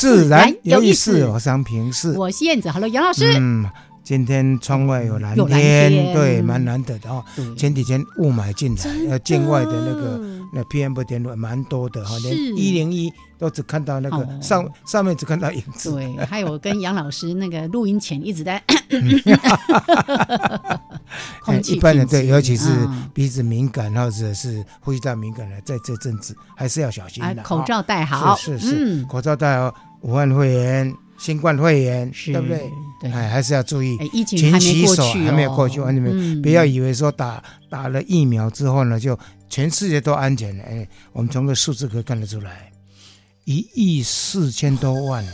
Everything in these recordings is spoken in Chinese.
自然有意思。我是平视，我是燕子。Hello，杨老师。嗯，今天窗外有蓝天，对，蛮难得的哦。前几天雾霾进来，呃，境外的那个那 PM 不点蛮多的哈，连一零一都只看到那个上上面只看到影子。对，还有跟杨老师那个录音前一直在。一般人对，尤其是鼻子敏感或者是呼吸道敏感的，在这阵子还是要小心的。口罩戴好，是是，口罩戴好。武汉肺炎、新冠肺炎，对不对？对，哎，还是要注意。疫情还没过去，还没有过去，完全没有。不要以为说打打了疫苗之后呢，就全世界都安全了。哎，我们从个数字可以看得出来，一亿四千多万呢。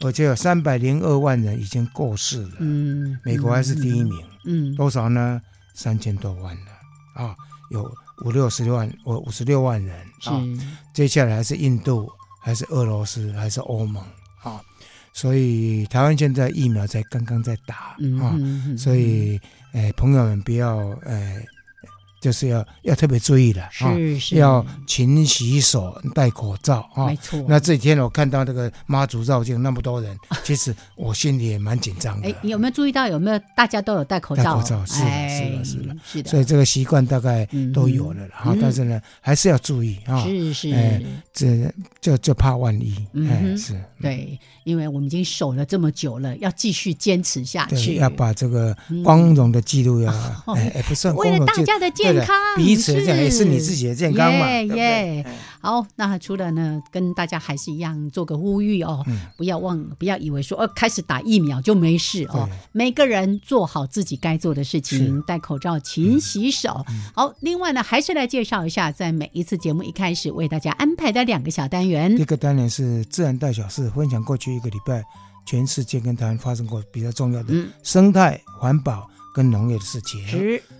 而且有三百零二万人已经过世了。嗯，美国还是第一名。嗯，多少呢？三千多万了啊，有五六十六万，五五十六万人啊。接下来还是印度，还是俄罗斯，还是欧盟啊？所以台湾现在疫苗才刚刚在打啊，所以诶，朋友们不要诶。就是要要特别注意的啊，要勤洗手、戴口罩啊。没错。那这几天我看到那个妈祖绕境那么多人，其实我心里也蛮紧张的。哎，有没有注意到有没有大家都有戴口罩？戴口罩是的，是的，是的，是的。所以这个习惯大概都有了哈，但是呢，还是要注意啊。是是。哎，这就就怕万一。嗯，是。对，因为我们已经守了这么久了，要继续坚持下去。要把这个光荣的记录要哎，不是为了大家的健。健康，彼此这样也是你自己的健康嘛？耶好，那除了呢，跟大家还是一样做个呼吁哦，不要忘，不要以为说哦，开始打疫苗就没事哦。每个人做好自己该做的事情，戴口罩，勤洗手。好，另外呢，还是来介绍一下，在每一次节目一开始为大家安排的两个小单元。一个单元是自然大小事，分享过去一个礼拜全世界跟台湾发生过比较重要的生态环保。跟农业的事情。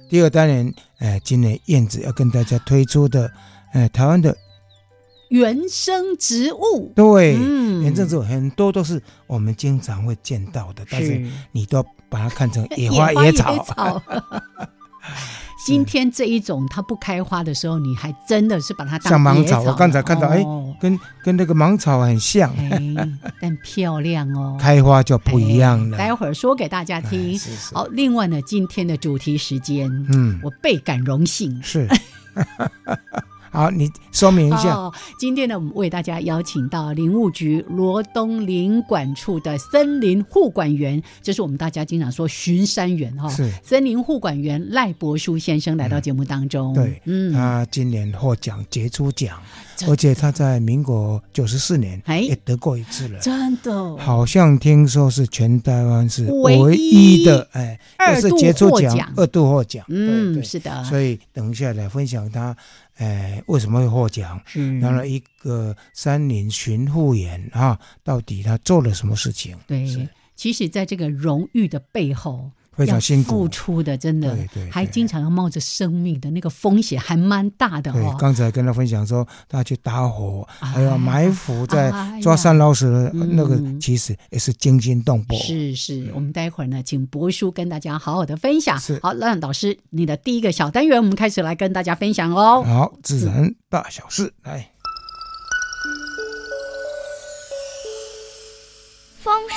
第二单元，哎，今年燕子要跟大家推出的，哎，台湾的原生植物。对，原生植物很多都是我们经常会见到的，但是你都把它看成野花野草。今天这一种它不开花的时候，你还真的是把它当像芒草。我刚才看到，哎，跟跟那个芒草很像，但漂亮哦。开花就不一样了。待会儿说给大家听。好，另外呢，今天的主题时间，嗯，我倍感荣幸。是。好，你说明一下。今天呢，我们为大家邀请到林务局罗东林管处的森林护管员，这是我们大家经常说巡山员哈。是森林护管员赖伯书先生来到节目当中。对，嗯，他今年获奖杰出奖，而且他在民国九十四年也得过一次了。真的？好像听说是全台湾是唯一的哎，二度获奖，二度获奖。嗯，是的。所以等一下来分享他。哎，为什么会获奖？然后一个山林巡护员啊，到底他做了什么事情？对，其实，在这个荣誉的背后。非常辛苦，付出的真的，还经常要冒着生命的那个风险，还蛮大的哦。刚才跟他分享说，他去打火，还要埋伏，在抓山老鼠的那个，其实也是惊心动魄。是是，我们待会儿呢，请博叔跟大家好好的分享。好，让老师你的第一个小单元，我们开始来跟大家分享哦。好，自然大小事来。风声、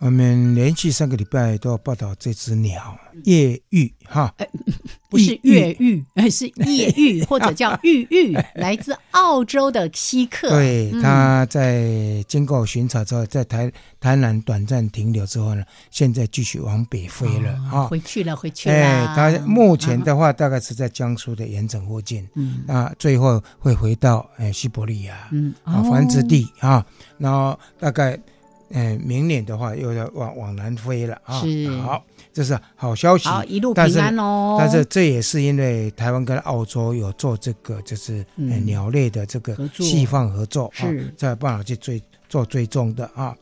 我们连续三个礼拜都要报道这只鸟夜鹬哈，不是越狱，而是夜鹬 或者叫玉玉，来自澳洲的稀客。对，嗯它在经过巡查之后，在台台南短暂停留之后呢，现在继续往北飞了哦啊。回去了，回去了。哎，它目前的话大概是在江苏的盐城附近，嗯啊，最后会回到哎西伯利亚嗯啊哦繁殖地啊，然后大概。呃，明年的话又要往往南飞了啊！是好，这是好消息。好，一路平安哦。但是这也是因为台湾跟澳洲有做这个，就是、鸟类的这个细放合作啊是，才有办法去追做追踪的啊。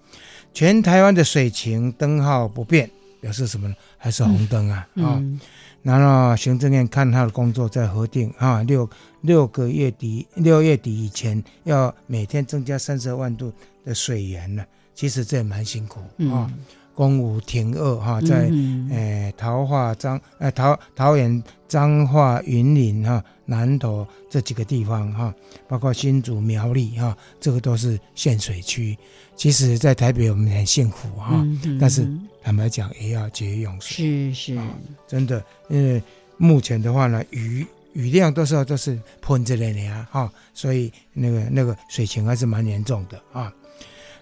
全台湾的水情灯号不变，表示什么呢？还是红灯啊、啊！嗯，然后行政院看他的工作在核定啊，六六个月底六月底以前要每天增加三十万度的水源呢。其实这也蛮辛苦啊，嗯公武停二哈，在。嗯诶，桃化彰，诶，桃桃园、彰化、云林哈、南投这几个地方哈，包括新竹、苗栗哈，这个都是限水区。其实，在台北我们很幸福哈，但是嗯坦白讲，也要节约用水，是是啊真的。因为目前的话呢，雨雨量多少都是喷着的呀哈，所以那个那个水情还是蛮严重的啊。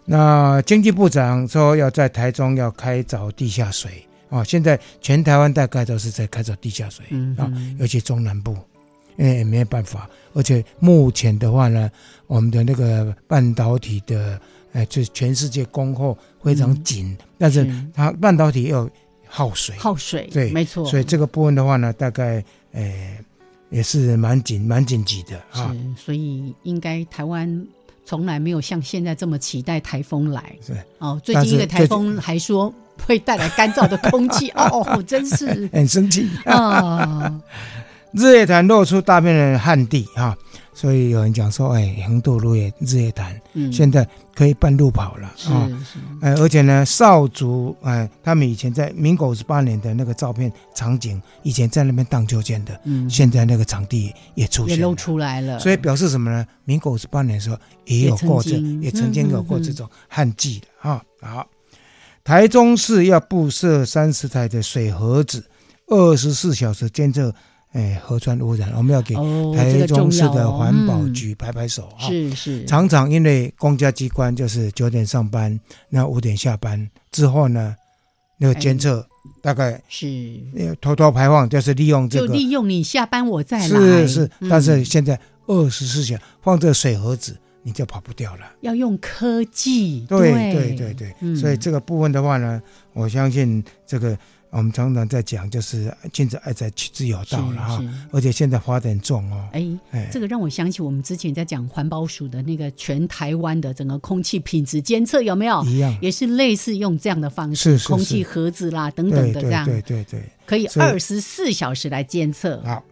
那经济部长说要在台中要开凿地下水啊，现在全台湾大概都是在开凿地下水啊，尤其中南部，因为也没有办法，而且目前的话呢，我们的那个半导体的，呃，就是全世界供货非常紧，但是是它半导体又耗水，耗水，对没错。所以这个部分的话呢，大概呃也是蛮紧蛮紧急的啊。是，所以应该台湾从来没有像现在这么期待台风来。是。哦，最近一个台风还说会带来干燥的空气，哦，真是。很生气，啊，日月潭露出大片的旱地哈、所以有人讲说，哎，横渡路也日月潭、嗯，现在可以半路跑了啊。是，哎，而且呢，少族哎，他们以前在民国五十八年的那个照片场景，以前在那边荡秋千的，嗯，现在那个场地也出现也露。出来了，所以表示什么呢？民国五十八年的时候也有过这也曾经，有过这种旱季的啊。好，台中市要布设三十台的水盒子，二十四小时监测哎河川污染。我们要给台中市的环保嗯。局拍拍手啊。是是，常常因为公家机关就是九点上班，那五点下班之后呢，那个监测大概是。呃偷偷排放，就是利用这个就利用你下班我再来，是是，嗯。但是现在二十四小时放这个水盒子，你就跑不掉了。要用科技，对对。对对所以这个部分的话呢，我相信这个我们常常在讲，就是君子爱财，取之有道了哈而且现在发展重哦，哎，哎，这个让我想起我们之前在讲环保署的那个全台湾的整个空气品质监测，有没有？一样，也是类似用这样的方式，是是空气是盒子啦等等的这样，对对对。可以二十四小时来监测。好，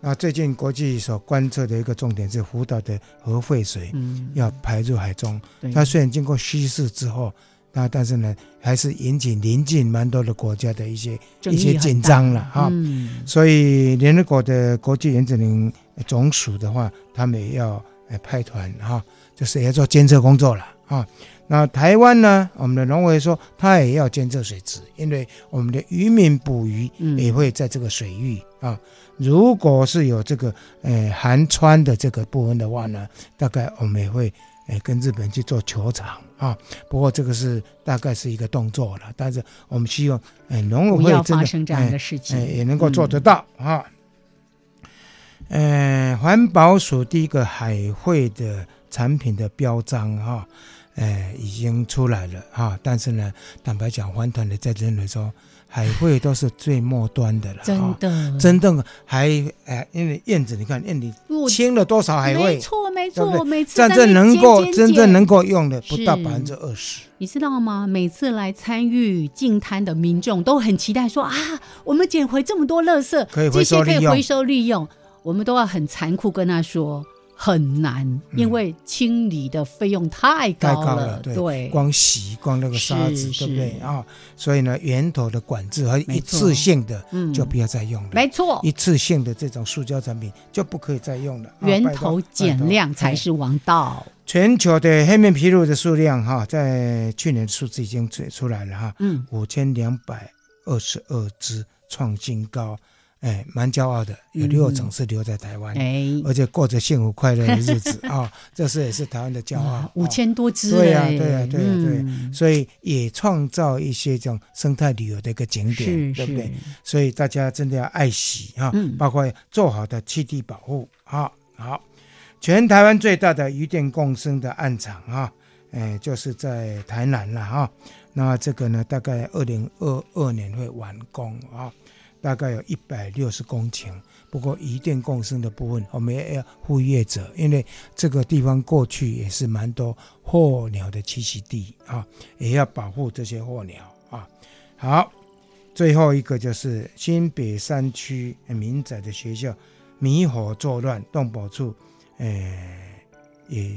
那最近国际所观测的一个重点是福岛的核废水嗯，要排入海中。对，它虽然经过稀释之后，那但是呢，还是引起邻近蛮多的国家的一些一些紧张了哈。嗯，所以联合国的国际原子能总署的话，他们也要呃派团哈，就是也要做监测工作了啊。那台湾呢，我们的农委说，他也要监测水质，因为我们的渔民捕鱼嗯也会在这个水域啊。如果是有这个呃含川的这个部分的话呢，大概我们也会呃跟日本去做球场啊。不过这个是大概是一个动作了，但是我们希望哎农委会真的发生这样哎的事情，哎，也能够做得到啊。呃，环保署第一个海会的产品的标章哈，呃，已经出来了哈。但是呢，坦白讲，环团的在认为说，海会都是最末端的了，真哈的，真正还哎，因为燕子，你看燕子清了多少海没会，错没对不对错，每次真正能够真正能够用的不到百分之二十。你知道吗？每次来参与净滩的民众都很期待说啊，我们捡回这么多垃圾，可以这些可以回收利用回收利用。我们都要很残酷跟他说，很难，因为清理的费用太太高了。高了，对，光洗光那个沙子，是对不对是啊？所以呢，源头的管制和一次性的嗯就不要再用了。没错，一次性的这种塑胶产品就不可以再用了。啊源头减量才。是王道。全球的黑面琵鹭的数量哈，在去年数字已经出出来了哈，嗯，五千两百二十二只，创新高，哎，蛮骄傲的，有六成是留在台湾，哎，而且过着幸福快乐的日子啊，这是也是台湾的骄傲。五哦千多只对呀哎对呀对呀对所以也创造一些这种生态旅游的一个景点，是对不对？所以大家真的要爱惜哈，嗯包括做好的栖地保护哈。好，全台湾最大的鱼电共生的岸场啊，哎，就是在台南了哈。那这个呢，大概二零二二年会完工啊，大概有一百六十公顷。不过一电共生的部分，我们也要呼吁业者，因为这个地方过去也是蛮多候鸟的栖息地啊，也要保护这些候鸟啊。好，最后一个就是新北山区民宅的学校迷火作乱，动保处，呃，也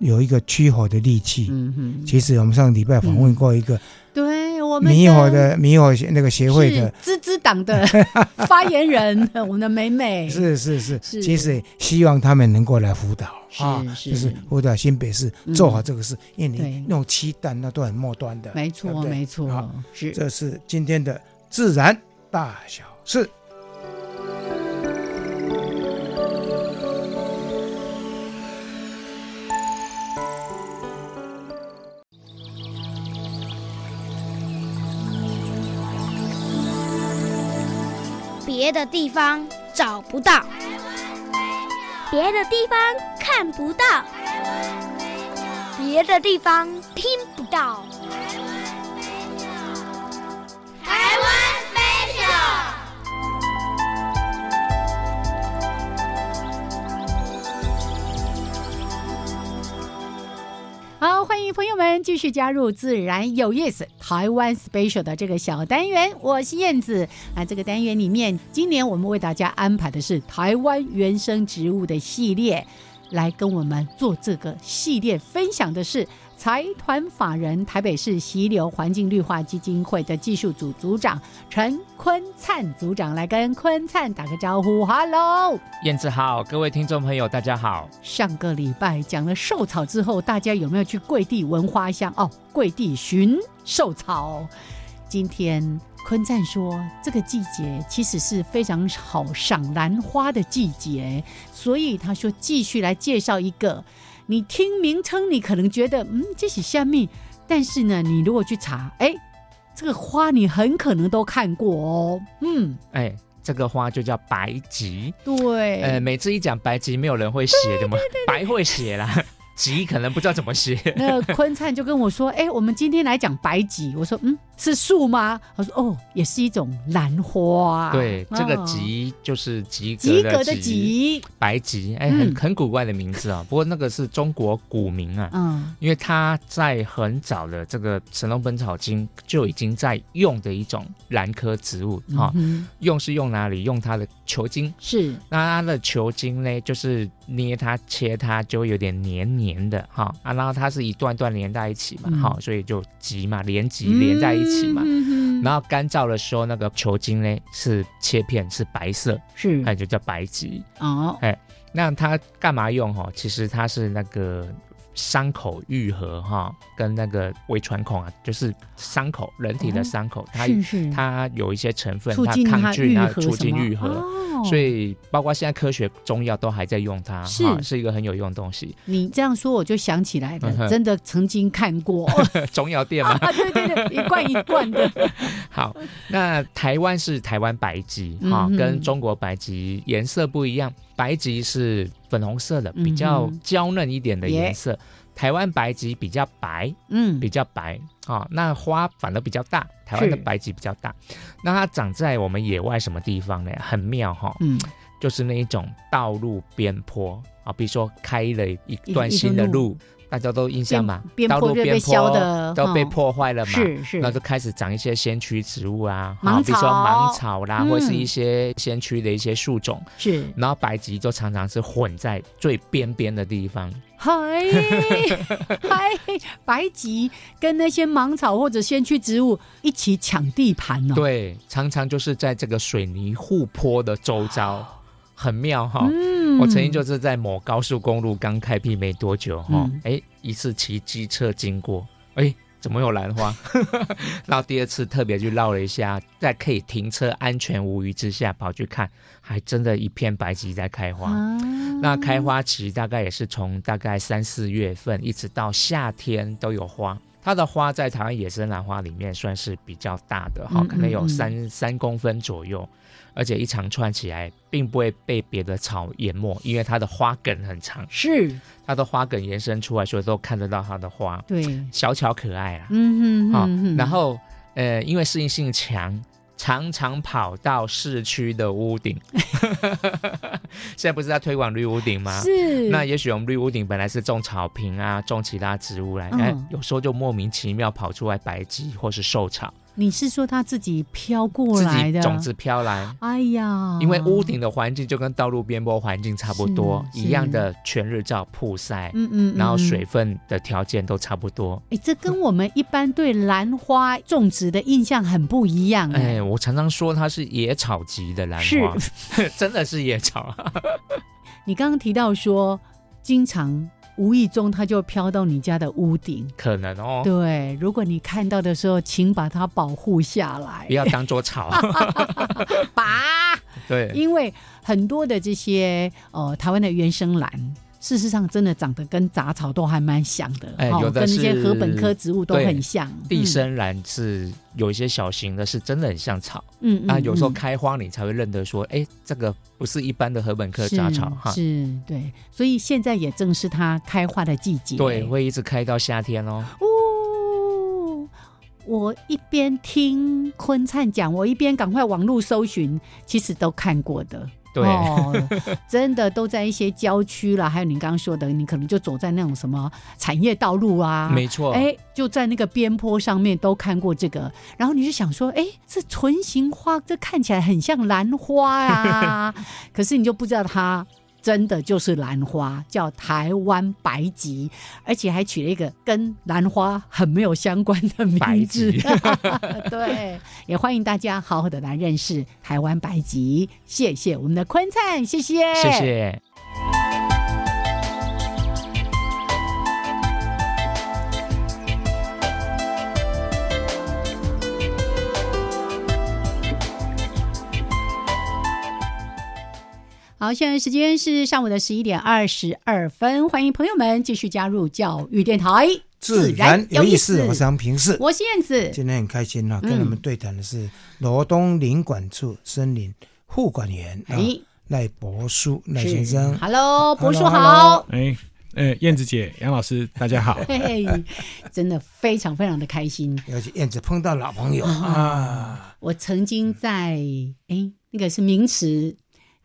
有一个驱火的利器。嗯哼，其实我们上礼拜访问过一个对我们迷火的迷火那个协会的，是资资党的 发言人，我们的美美。是是是，是。其实希望他们能够来辅导是啊，就是辅导新北市嗯做好这个事，因为对。你弄鸡蛋那都很末端的，没错没错好，是。这是今天的自然大小事。别的地方找不到，别的地方看不到，别的地方听不到。台湾飞鸟，台湾飞鸟。好，欢迎朋友们继续加入自然有意思台湾 special 的这个小单元，我是燕子。那这个单元里面，今年我们为大家安排的是台湾原生植物的系列，来跟我们做这个系列分享的是财团法人台北市溪流环境绿化基金会的技术组组长陈坤灿组长，来跟坤灿打个招呼，Hello。燕子好，各位听众朋友，大家好。上个礼拜讲了寿草之后，大家有没有去跪地闻花香？哦，跪地寻寿草。今天坤灿说，这个季节其实是非常好赏兰花的季节，所以他说继续来介绍一个。你听名称，你可能觉得嗯这是虾米，但是呢，你如果去查，哎，这个花你很可能都看过哦。嗯，哎，这个花就叫白菊。对，呃，每次一讲白菊，没有人会写的嘛，白会写啦，菊可能不知道怎么写。那坤灿就跟我说：“哎、我们今天来讲白吉。”我说：“嗯，是树吗？”他说：“哦，也是一种兰花。”对，这个吉就是及及格的格的菊，及，白吉，哎，嗯很很古怪的名字啊。不过那个是中国古名啊，嗯，因为它在很早的这个《神农本草经》就已经在用的一种兰科植物哈、嗯用是用哪里？用它的球茎。是那它的球茎呢，就是捏它、切它，就会有点黏黏的哈啊，然后它是一段段连在一起嘛，嗯哈、所以就集嘛，连集连在一起嘛。嗯然后干燥的时候，那个球茎呢是切片是白色，是那就叫白集。哦，哎那它干嘛用哈？其实它是那个伤口愈合哈，跟那个胃穿孔啊，就是伤口人体的伤口，它它有一些成分，它抗菌，愈它促进愈合。哦，所以，包括现在科学中药都还在用它，是。哈是一个很有用的东西。你这样说我就想起来了，嗯真的曾经看过。中药店嘛，啊，对对对，一罐一罐的，好，那台湾是台湾白芨哈、嗯跟中国白芨颜色不一样，白菊是粉红色的，比较娇嫩一点的颜色。台湾白菊比较白，嗯比较白啊、那花反而比较大，台湾的白菊比较大。那它长在我们野外什么地方呢？很妙哈、嗯，就是那一种道路边坡啊，比如说开了一一段新的路，大家都印象嘛，边道路边坡就被削的都被破坏了嘛，是是。那就开始长一些先驱植物啊，芒好比如说草芒草啦，嗯。或者是一些先驱的一些树种，是，然后白吉就常常是混在最边边的地方，嗨嗨，白吉跟那些芒草或者先驱植物一起抢地盘哦。，对，常常就是在这个水泥护坡的周遭，很妙哈。嗯我曾经就是在某高速公路刚开辟没多久哈嗯，哎、一次骑机车经过，哎。怎么有兰花？然后第二次特别去绕了一下，在可以停车、安全无虞之下跑去看，还真的一片白棘在开花。啊那开花期大概也是从大概三四月份一直到夏天都有花。它的花在台湾野生兰花里面算是比较大的哈，嗯可能有三三公分左右，而且一长串起来并不会被别的草淹没，因为它的花梗很长，是，它的花梗延伸出来，所以都看得到它的花，对，小巧可爱啊。嗯哼好、哼哼。然后呃，因为适应性强，常常跑到市区的屋顶。现在不是在推广绿屋顶吗？是。那也许我们绿屋顶本来是种草坪啊，种其他植物来，哎、嗯有时候就莫名其妙跑出来白鸡或是寿草，你是说它自己飘过自来的己种子飘来。哎呀，因为屋顶的环境就跟道路边坡环境差不多，一样的全日照曝晒，嗯，嗯然后水分的条件都差不多。哎，这跟我们一般对兰花种植的印象很不一样哎。哎，我常常说它是野草级的兰是花，真的是野草。你刚刚提到说，经常无意中它就飘到你家的屋顶。可能哦，对，如果你看到的时候，请把它保护下来不，要当做草。拔，对，因为很多的这些呃台湾的原生兰。事实上，真的长得跟杂草都还蛮像的，哦哎有的跟那些禾本科植物都很像。地生兰是有一些小型的，是真的很像草。嗯，嗯啊，有时候嗯开花你才会认得说，哎，这个不是一般的禾本科杂草哈。是，对，所以现在也正是它开花的季节。对，会一直开到夏天哦。哦，我一边听坤灿讲，我一边赶快网络搜寻，其实都看过的。对，哦，真的都在一些郊区了，还有你刚刚说的，你可能就走在那种什么产业道路啊，没错。哎，就在那个边坡上面都看过这个，然后你就想说，哎，这唇形花，这看起来很像兰花啊，可是你就不知道它真的就是兰花，叫台湾白吉，而且还取了一个跟兰花很没有相关的名字。对，也欢迎大家好好的来认识台湾白吉。谢谢我们的坤灿，谢谢，谢谢。好，现在时间是上午的十一点二十二分，欢迎朋友们继续加入教育电台，自然有意思，我是杨平视。我是燕子。今天很开心哈、嗯跟你们对谈的是罗东林管处森林护管员啊哎，赖博书赖先生。，Hello，博叔 Hello，好。哎，呃，燕子姐、杨老师，大家好。嘿嘿，真的非常非常的开心。尤其燕子碰到老朋友啊，我曾经在哎，那个是名词，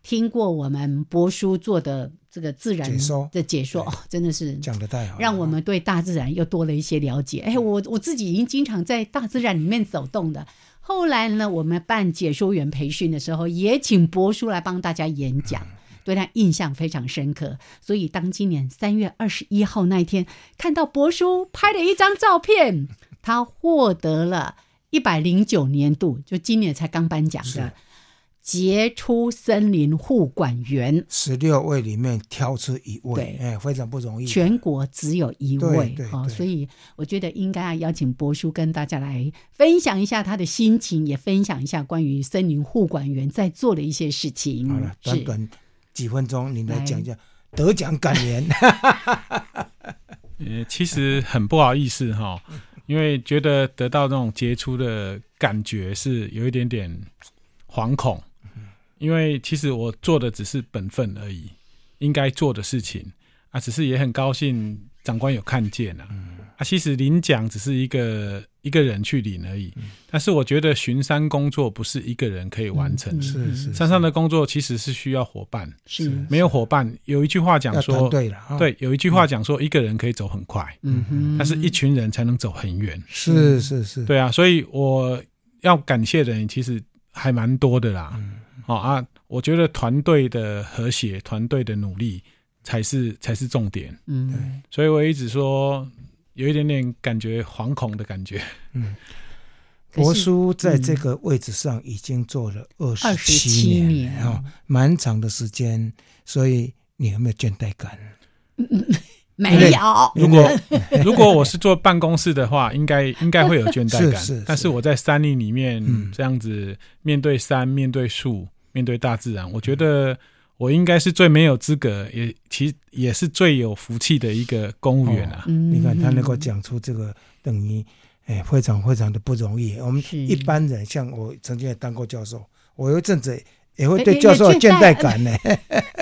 听过我们博叔做的这个自然的解说，哦，真的是讲的太好，让我们对大自然又多了一些了解。哎，我我自己已经经常在大自然里面走动的。后来呢，我们办解说员培训的时候，也请博叔来帮大家演讲。对他印象非常深刻，所以当今年三月二十一号那一天看到博叔拍了一张照片，他获得了一百零九年度，就今年才刚颁奖的杰出森林护管员，十六位里面挑出一位对，哎，非常不容易。全国只有一对位哦，对对所以我觉得应该要邀请博叔跟大家来分享一下他的心情，也分享一下关于森林护管员在做的一些事情。好了，是短短几分钟，你来来讲一下得奖感言。呃，其实很不好意思哈，因为觉得得到那种杰出的感觉是有一点点惶恐，因为其实我做的只是本分而已，应该做的事情啊，只是也很高兴长官有看见啊，啊，啊，其实领奖只是一个一个人去领而已。但是我觉得巡山工作不是一个人可以完成的，是是山上的工作其实是需要伙伴，是没有伙伴，有一句话讲要说团，队了，啊，对，有一句话讲说，一个人可以走很快，嗯哼，但是一群人才能走很远。是是是，对啊，所以我要感谢的人其实还蛮多的啦。哦啊，我觉得团队的和谐、团队的努力才是才是重点。嗯所以我一直说有一点点感觉惶恐的感觉。可是博叔在这个位置上已经做了二十七年啊，蛮长的时间，所以你有没有倦怠感？没有，如果 如果我是坐办公室的话，应该应该会有倦怠感。是是是但是我在山林里面、嗯这样子面对山、面对树、面对大自然，我觉得我应该是最没有资格，也其实也是最有福气的一个公务员啊。嗯你看他能够讲出这个，等于哎非常非常的不容易。我们一般人，像我曾经也当过教授，我有一阵子也会对教授有也倦怠感呢。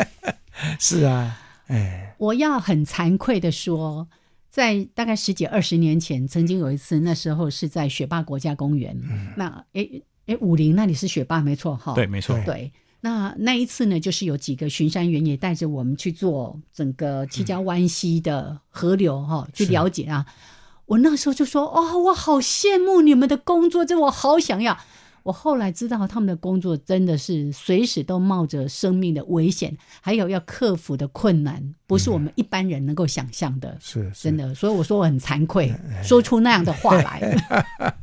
是啊，哎，我要很惭愧的说，在大概十几二十年前，曾经有一次，那时候是在雪霸国家公园。那诶诶，武林那里是雪霸没错哈。对，没错。对。那那一次呢，就是有几个巡山员也带着我们去做整个七家湾溪的河流哈、去了解啊。我那时候就说：“哦，我好羡慕你们的工作，这我好想要。”我后来知道他们的工作真的是随时都冒着生命的危险，还有要克服的困难，不是我们一般人能够想象的。是是真的，所以我说我很惭愧，说出那样的话来。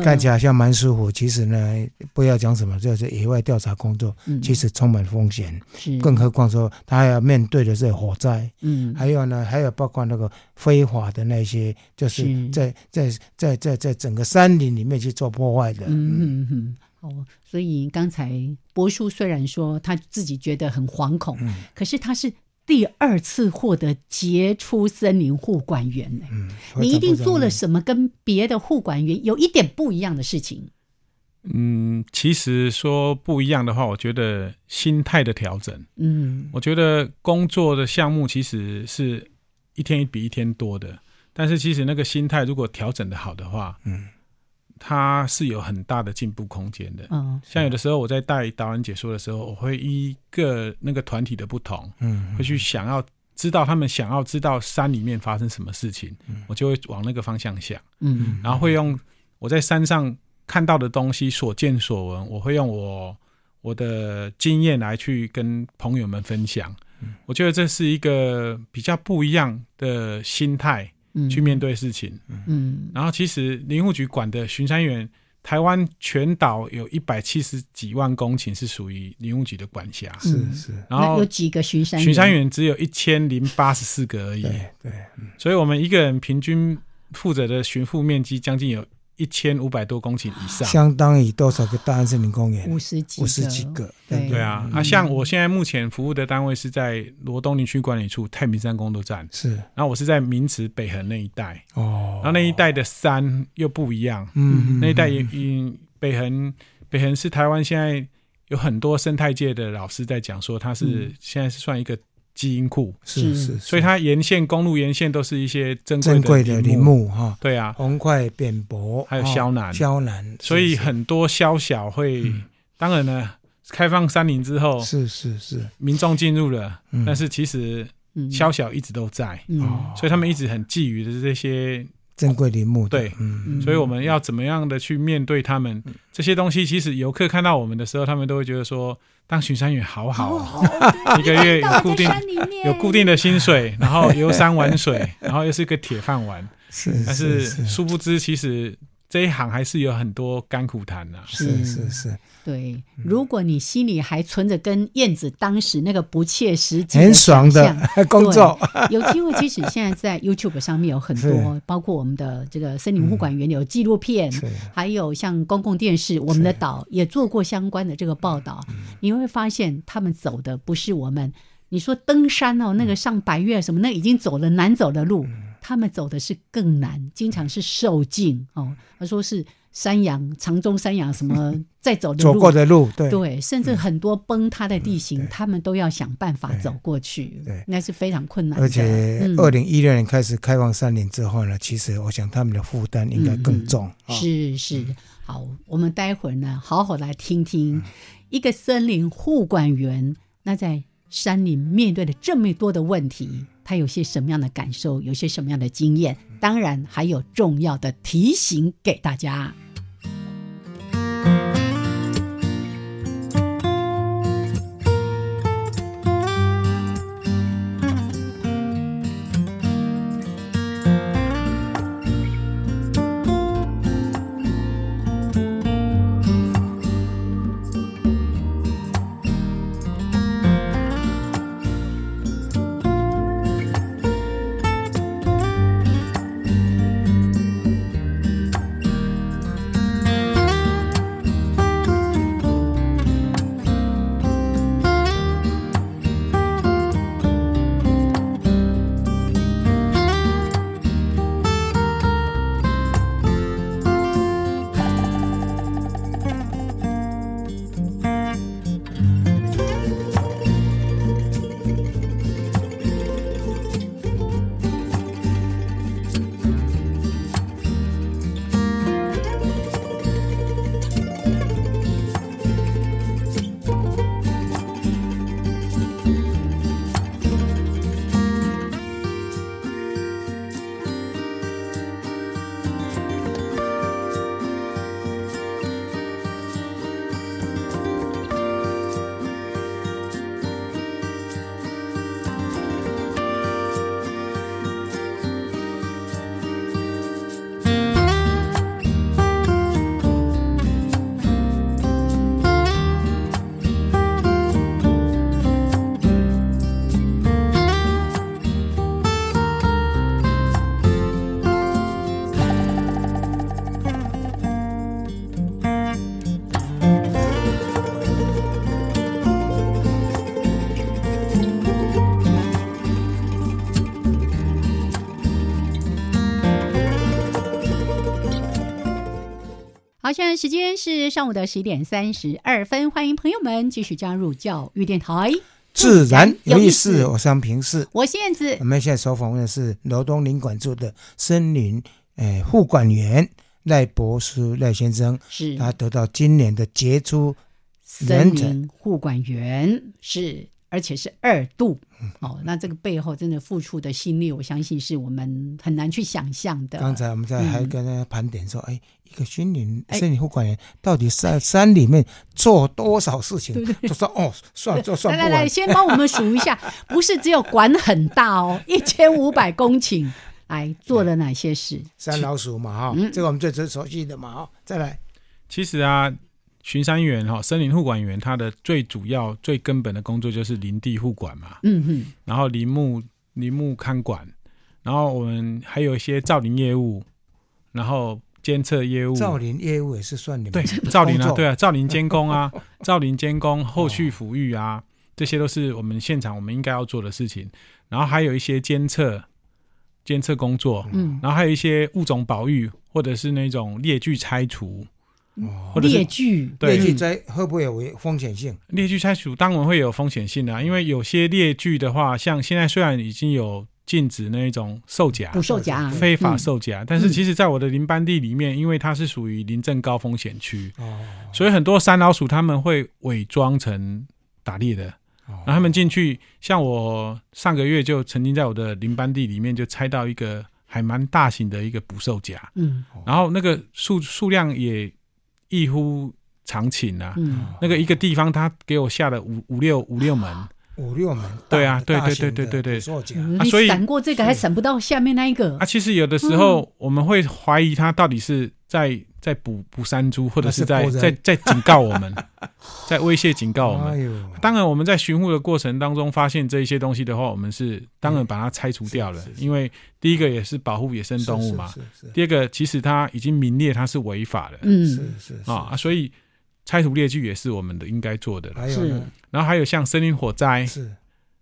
嗯。看起来好像蛮舒服，其实呢，不要讲什么，就是野外调查工作，嗯。其实充满风险，是。更何况说他还要面对的是火灾，嗯。还有呢，还有包括那个非法的那些，就是是。在在在在在整个山林里面去做破坏的。嗯嗯。嗯，哦，所以刚才博叔虽然说他自己觉得很惶恐，嗯。可是他是第二次获得杰出森林护管员呢。嗯，你一定做了？什么跟别的护管员有一点不一样的事情？嗯，其实说不一样的话，我觉得心态的调整。嗯我觉得工作的项目其实是一天比一天多的，但是其实那个心态如果调整的好的话，嗯，它是有很大的进步空间的。嗯像有的时候我在带导演解说的时候，我会依个那个团体的不同，嗯会去想要知道他们想要知道山里面发生什么事情，我就会往那个方向想，嗯。然后会用我在山上看到的东西所见所闻，我会用我我的经验来去跟朋友们分享。我觉得这是一个比较不一样的心态嗯去面对事情。嗯。然后其实林务局管的巡山员，台湾全岛有一百七十几万公顷是属于林务局的管辖，是是，然后有几个巡山巡山员只有一千零八十四个而已，对对，所以我们一个人平均负责的巡护面积将近有一千五百多公顷以上。相当于多少个大安森林公园？五十几五十几个，对。不对？啊，啊，像我现在目前服务的单位是在罗东林区管理处太平山工作站，是。然后我是在明池北横那一带，哦。然，后那一带的山又不一样，嗯，那一带也嗯北横北横是台湾现在有很多生态界的老师在讲说，它是现在是算一个基因库，是是，所以它沿线公路沿线都是一些珍珍贵的林林。木哈，对啊，红块扁柏，还有哦萧楠。萧楠，所以很多萧小会，当然呢，开放山林之后，是是是，民众进入了，嗯。但是其实嗯。宵小一直都在，嗯。哦。所以他们一直很觊觎的这些，珍贵林木的，对所以我们要怎么样的去面对他们这些东西？其实游客看到我们的时候，他们都会觉得说，当巡山员好好哦，一个月有固定有固定的薪水，然后游山玩水，然后又是个铁饭碗，是但是是。殊不知，其实这一行还是有很多甘苦谈呐、是是是，对，如果你心里还存着跟燕子当时那个不切实际、很爽的工作，有机会，即使现在在 YouTube 上面有很多，包括我们的这个森林护管员有纪录片，是。还有像公共电视，我们的岛也做过相关的这个报道。你会发现，他们走的不是我们。你说登山哦，那个上白月什么，那已经走了难走的路，他们走的是更难，经常是受尽哦。他说是山羊、长中山羊什么 在走的走路，过的路，对对，甚至很多崩塌的地形，对他们都要想办法走过去，对那是非常困难的。而且嗯二零一六年开始开放山林之后呢，其实我想他们的负担应该更重。啊是是，好，我们待会儿呢，好好来听嗯听一个森林护管员，那在山林面对了这么多的问题，他有些什么样的感受，有些什么样的经验，当然还有重要的提醒给大家。好，现在时间是上午的十一点三十二分，欢迎朋友们继续加入教育电台，自然有意思。我是平是。我是燕子我，们现在所访问的是罗东林管处的森林诶护管员赖博士赖先生，是他得到今年的杰出森林护管员是，而且是二度嗯哦。那这个背后真的付出的心力，我相信是我们很难去想象的。刚才我们在还嗯跟他盘点说，哎，一个森林哎森林护管员到底在山里面做多少事情？就说哦，算就算来来来，不完。先帮我们数一下，不是只有管很大哦，一千五百公顷，来做了哪些事？山老鼠嘛，哈、嗯这个我们最最熟悉的嘛，哈。再来，其实啊，巡山员哈，森林护管员他的最主要、最根本的工作就是林地护管嘛，嗯哼，然后林木林木看管，然后我们还有一些造林业务，然后监测业务，造林业务也是算你们对造林啊，对啊，造林监工啊，造林监工、后续抚育啊，这些都是我们现场我们应该要做的事情。然后还有一些监测监测工作，嗯，然后还有一些物种保育，或者是那种列具拆除，或者是列具，列具在会不会有风险性？列具拆除当然会有风险性的、啊，因为有些列具的话，像现在虽然已经有禁止那种售假、捕售假，非法嗯售假，但是其实在我的林班地里面，因为它是属于林政高风险区，哦，所以很多山老鼠他们会伪装成打猎的，哦。然后他们进去，像我上个月就曾经在我的林班地里面就拆到一个还蛮大型的一个捕兽夹，嗯。然后那个数数量也异乎常情啊。嗯，那个一个地方，他给我下了五五六五六门，五六门，对啊对对对对对对。所以闪过这个还闪不到下面那一个？啊，，其实有的时候我们会怀疑他到底是在在捕捕山猪，或者是在是在在警告我们，在威胁警告我们。哎，当然，我们在巡护的过程当中发现这一些东西的话，我们是当然把它拆除掉了，因为第一个也是保护野生动物嘛，是是第二个其实它已经名列它是违法的、嗯，是是是是。啊，所以拆除列具也是我们的应该做的了。还有呢？然后还有像森林火灾，是。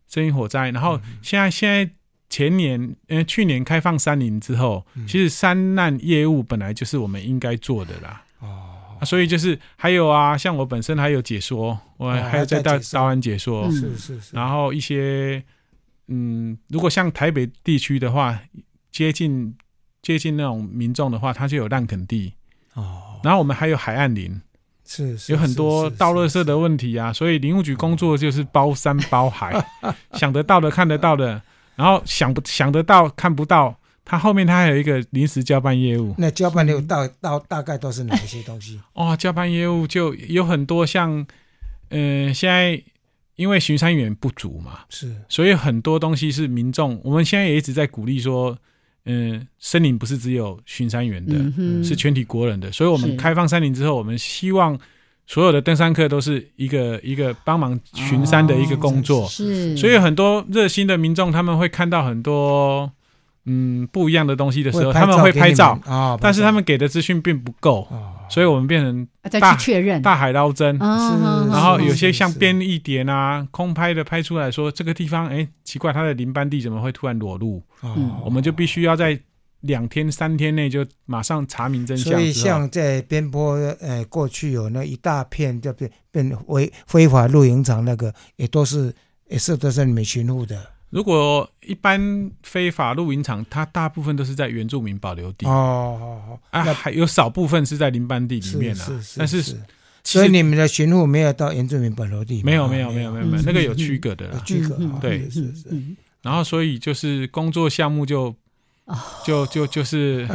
森林火灾，然后现在现在前年呃去年开放山林之后，其实山难业务本来就是我们应该做的啦。哦，啊所以就是还有啊，像我本身还有解说，我哦还有在大大湾解说。道安解说，嗯。是是是，然后一些嗯，如果像台北地区的话，接近接近那种民众的话，它就有烂垦地，哦，然后我们还有海岸林，是是有很多是倒垃圾的问题啊，所以林务局工作就是包山包海，想得到的看得到的，然后想不想得到看不到，他后面他还有一个临时交办业务。那交办业务到到大概都是哪一些东西？哦，交办业务就有很多像，呃，现在因为巡山员不足嘛，是所以很多东西是民众，我们现在也一直在鼓励说，嗯、森林不是只有巡山员的，嗯，是全体国人的，所以我们开放山林之后，我们希望所有的登山客都是一个一个帮忙巡山的一个工作，是，所以很多热心的民众他们会看到很多嗯不一样的东西的时候，他们会拍照，啊，但是他们给的资讯并不够，哦，所以我们变成啊再大去确认，大海捞针。啊是然后有些像是便利点啊、空拍的拍出来说这个地方，哎，奇怪，它的林班地怎么会突然裸露？哦。我们就必须要在两天、三天内就马上查明真相。所以像在边坡，呃，过去有那一大片就变变违非法露营场，那个也都是也是都是你们巡护的如果一般非法露营场，它大部分都是在原住民保留地、哦啊，还有少部分是在林班地里面啊。是是但是所以你们的巡护没有到原住民保留地吗，没有没有没有没有没有，嗯那个有区隔的有啦。居格啊，对。是是是，嗯然后所以就是工作项目就哦。就就就是，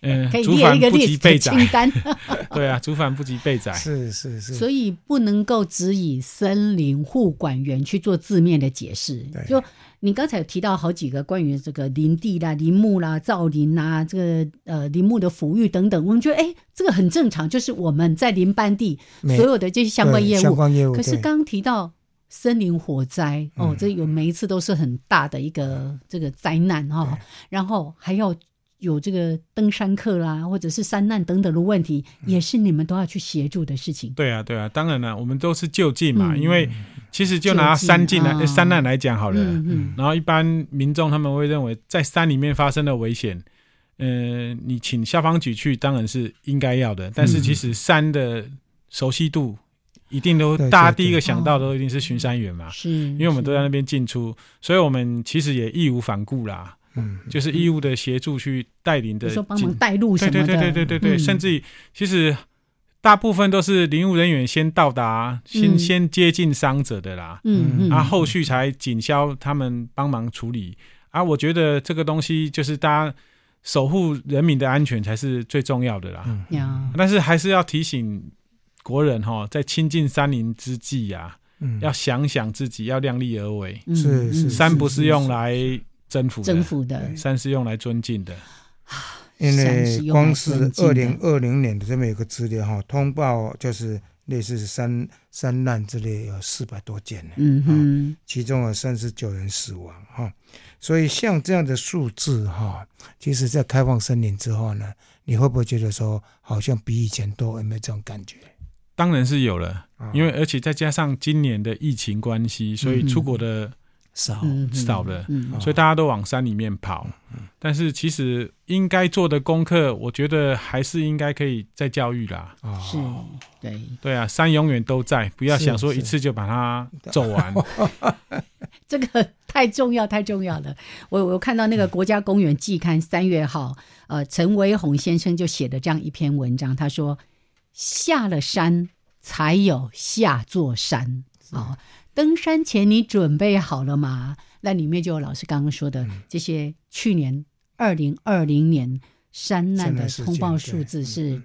嗯 可，以竹列一个反不及 list 被宰，清单，对啊，竹反不及被宰。是是是，所以不能够只以森林护管员去做字面的解释对。就你刚才有提到好几个关于这个林地啦、林木啦、造林啊，这个呃林木的抚育等等，我们觉得哎，这个很正常，就是我们在林班地所有的这些相关对业务。相关业务，可是刚刚提到森林火灾哦嗯，这有每一次都是很大的一个这个灾难哈、哦，然后还要有这个登山客啦，或者是山难等等的问题，嗯。也是你们都要去协助的事情。对啊，对啊，当然了，我们都是就近嘛，嗯。因为其实就拿山进来、山难来讲好了，嗯嗯。然后一般民众他们会认为在山里面发生的危险，呃，你请消防局去当然是应该要的，但是嗯。其实山的熟悉度一定都大家第一个想到的都一定是巡山员嘛，是，因为我们都在那边进出，所以我们其实也义无反顾啦，嗯，就是义务的协助去带领的说帮忙带路什么的，对对对对对对甚至于其实大部分都是领务人员先到达，先、嗯。先接近伤者的啦，嗯嗯，啊，后续才警消他们帮忙处理。啊。我觉得这个东西就是大家守护人民的安全才是最重要的啦。嗯，但是还是要提醒国人哈，在亲近山林之际呀、嗯。要想想自己，要量力而为。嗯是是嗯。山不是用来征服的，征服的，山是用来尊敬的。因为光是二零二零年的这么一个资料哈，通报就是类似山山难之类有四百多件呢，嗯哼，其中有三十九人死亡哈，所以像这样的数字哈，其实在开放森林之后呢，你会不会觉得说好像比以前多？有没有这种感觉？当然是有了，啊因为而且再加上今年的疫情关系，所以出国的少，嗯少了嗯所以大家都往山里面跑。但是其实应该做的功课，我觉得还是应该可以再教育啦。啊是，对，对啊，山永远都在，不要想说一次就把它走完。这个太重要，太重要了。我我看到那个《国家公园季刊》三月号，呃，陈维宏先生就写的这样一篇文章，他说：“下了山才有下座山哦，登山前你准备好了吗？”那里面就有老师刚刚说的、这些，去年二零二零年山难的通报数字是嗯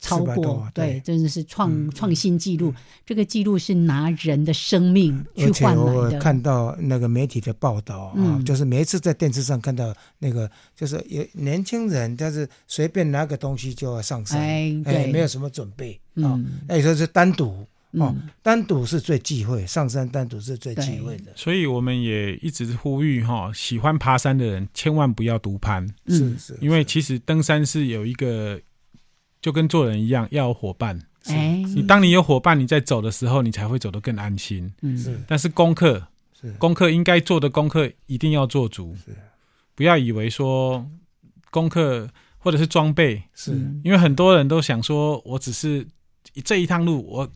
超过，对，对真的是创、嗯创新纪录。这个纪录是拿人的生命去换的。看到那个媒体的报道啊，嗯。就是每一次在电视上看到那个，就是有年轻人，但是随便拿个东西就要上山，对。没有什么准备啊。嗯，那有时候是单独哦嗯，单独是最忌讳，上山单独是最忌讳的，所以我们也一直呼吁哈，喜欢爬山的人千万不要独攀，嗯。是是，因为其实登山是有一个，就跟做人一样，要有伙伴。哎，你当你有伙伴，你在走的时候，你才会走得更安心。嗯。是。但是功课是。功课应该做的功课一定要做足。是，不要以为说功课或者是装备，是。嗯。因为很多人都想说，我只是这一趟路我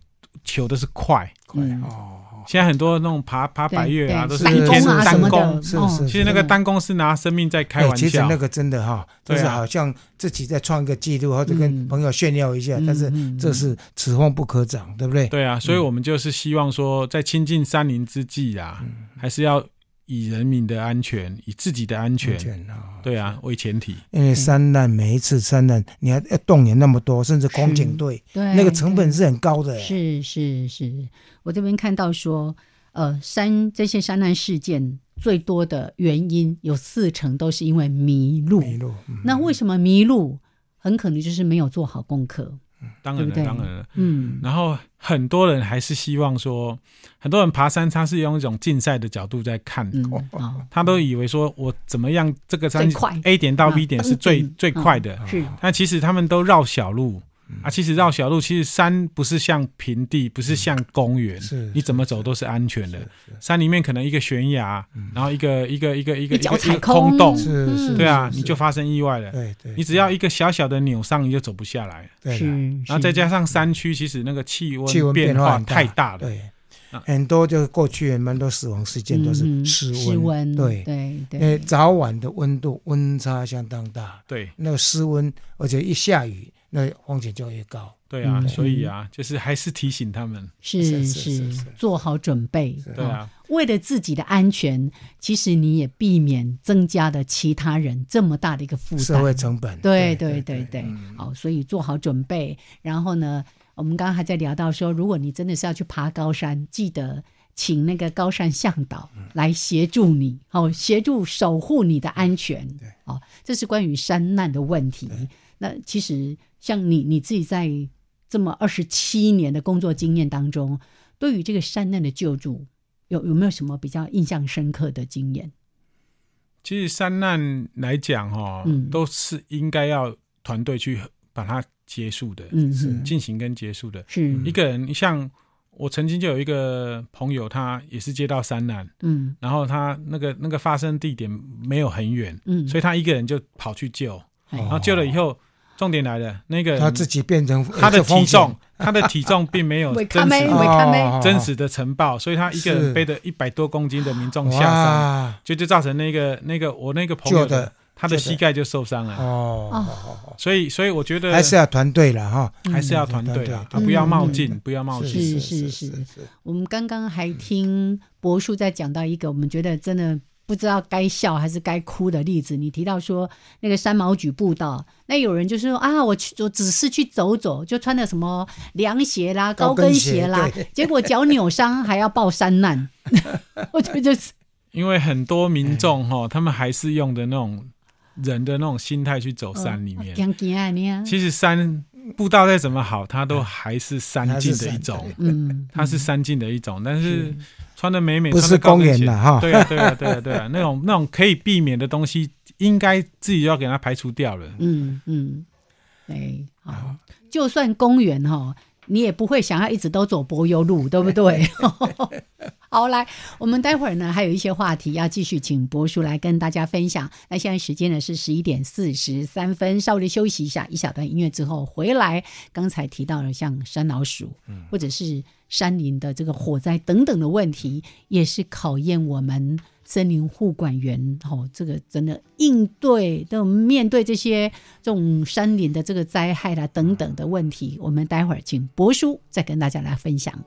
求的是快。快嗯。哦，现在很多那种爬爬百越啊，都是一天单攻啊什么单攻的，，哦是是。其实那个单攻是拿生命在开哎玩笑。其实那个真的哈，就是好像自己在创一个记录，或者跟嗯。朋友炫耀一下，但是这是此风不可长，对不对？对啊，所以我们就是希望说，在亲近山林之际啊，嗯。还是要以人民的安全、以自己的安全，安全啊，对啊为前提。因为山难每一次山难，你还要动员那么多，甚至空警队，对，那个成本是很高的。是是是，我这边看到说，呃，山这些山难事件最多的原因有四成都是因为迷路。迷路，嗯那为什么迷路？很可能就是没有做好功课。当然了，对对？当然了。嗯，然后很多人还是希望说，很多人爬山，他是用一种竞赛的角度在看，嗯啊，他都以为说我怎么样这个山快。A 点到 B 啊点是最、最快的，是。但其实他们都绕小路。嗯啊，其实绕小路，其实山不是像平地，不是像公园，是你怎么走都是安全的。山里面可能一个悬崖，然后一个一个一个一个一个空空洞，是是，对啊，你就发生意外了。对对，你只要一个小小的扭伤，你就走不下来。对了然后再加上山区，其实那个气温气温温变化太大了。对啊，很多就是过去蛮多死亡事件都是嗯室室温，对，对对，早晚的温度温差相当大，对那个室温，而且一下雨，那风险就越高。对啊，嗯所以啊，就是还是提醒他们。是是做好准备。对啊，为了自己的安全，其实你也避免增加了其他人这么大的一个负担社会担。成本，对对对对好，所以做好准备。然后呢，我们刚刚还在聊到说，如果你真的是要去爬高山，记得请那个高山向导嗯来协助你，好、协助守护你的安全。对，哦，这是关于山难的问题。那其实像你你自己在这么二十七年的工作经验当中，对于这个山难的救助，有有没有什么比较印象深刻的经验？其实山难来讲，哈嗯，都是应该要团队去把它结束的，嗯，是嗯进行跟结束的。是一个人，像我曾经就有一个朋友，他也是接到山难，嗯然后他那个那个发生地点没有很远，嗯，所以他一个人就跑去救，哎然后救了以后，重点来了，那个他自己变成他的体重，他的体重并没有 真实真实的呈报，所以他一个人背着一百多公斤的民众下山，就就造成那个那个我那个朋友的他的膝盖就受伤了，哦，所以所以我觉得还是要团队了哈，还是要团队啊，嗯啊不要冒嗯进，不要冒是进。是是。我们刚刚还听博叔在讲到一个我们觉得真的不知道该笑还是该哭的例子。你提到说那个三毛榉步道，那有人就是说啊，我去我只是去走走，就穿的什么凉鞋啦、高跟鞋鞋啦对，结果脚扭伤还要报山难，我觉得就是因为很多民众哎。哈，他们还是用的那种人的那种心态去走山里面。其实山步道再怎么好，它都还是山径的一种，嗯，它是山径的一种。但是穿的美美，不是公园鞋的哈对啊，对啊，对啊，对啊，那种 那种可以避免的东西，应该自己要给它排除掉了。嗯嗯，对，好，就算公园哈，你也不会想要一直都走柏油路，对不对？好，来，我们待会儿呢还有一些话题要继续请博叔来跟大家分享。那现在时间呢是十一点四十三分，稍微的休息一下，一小段音乐之后回来。刚才提到了像山老鼠，或者是山林的这个火灾等等的问题，也是考验我们森林护管员哦，这个真的应对的面对这些这种山林的这个灾害啦等等的问题，我们待会儿请博叔再跟大家来分享。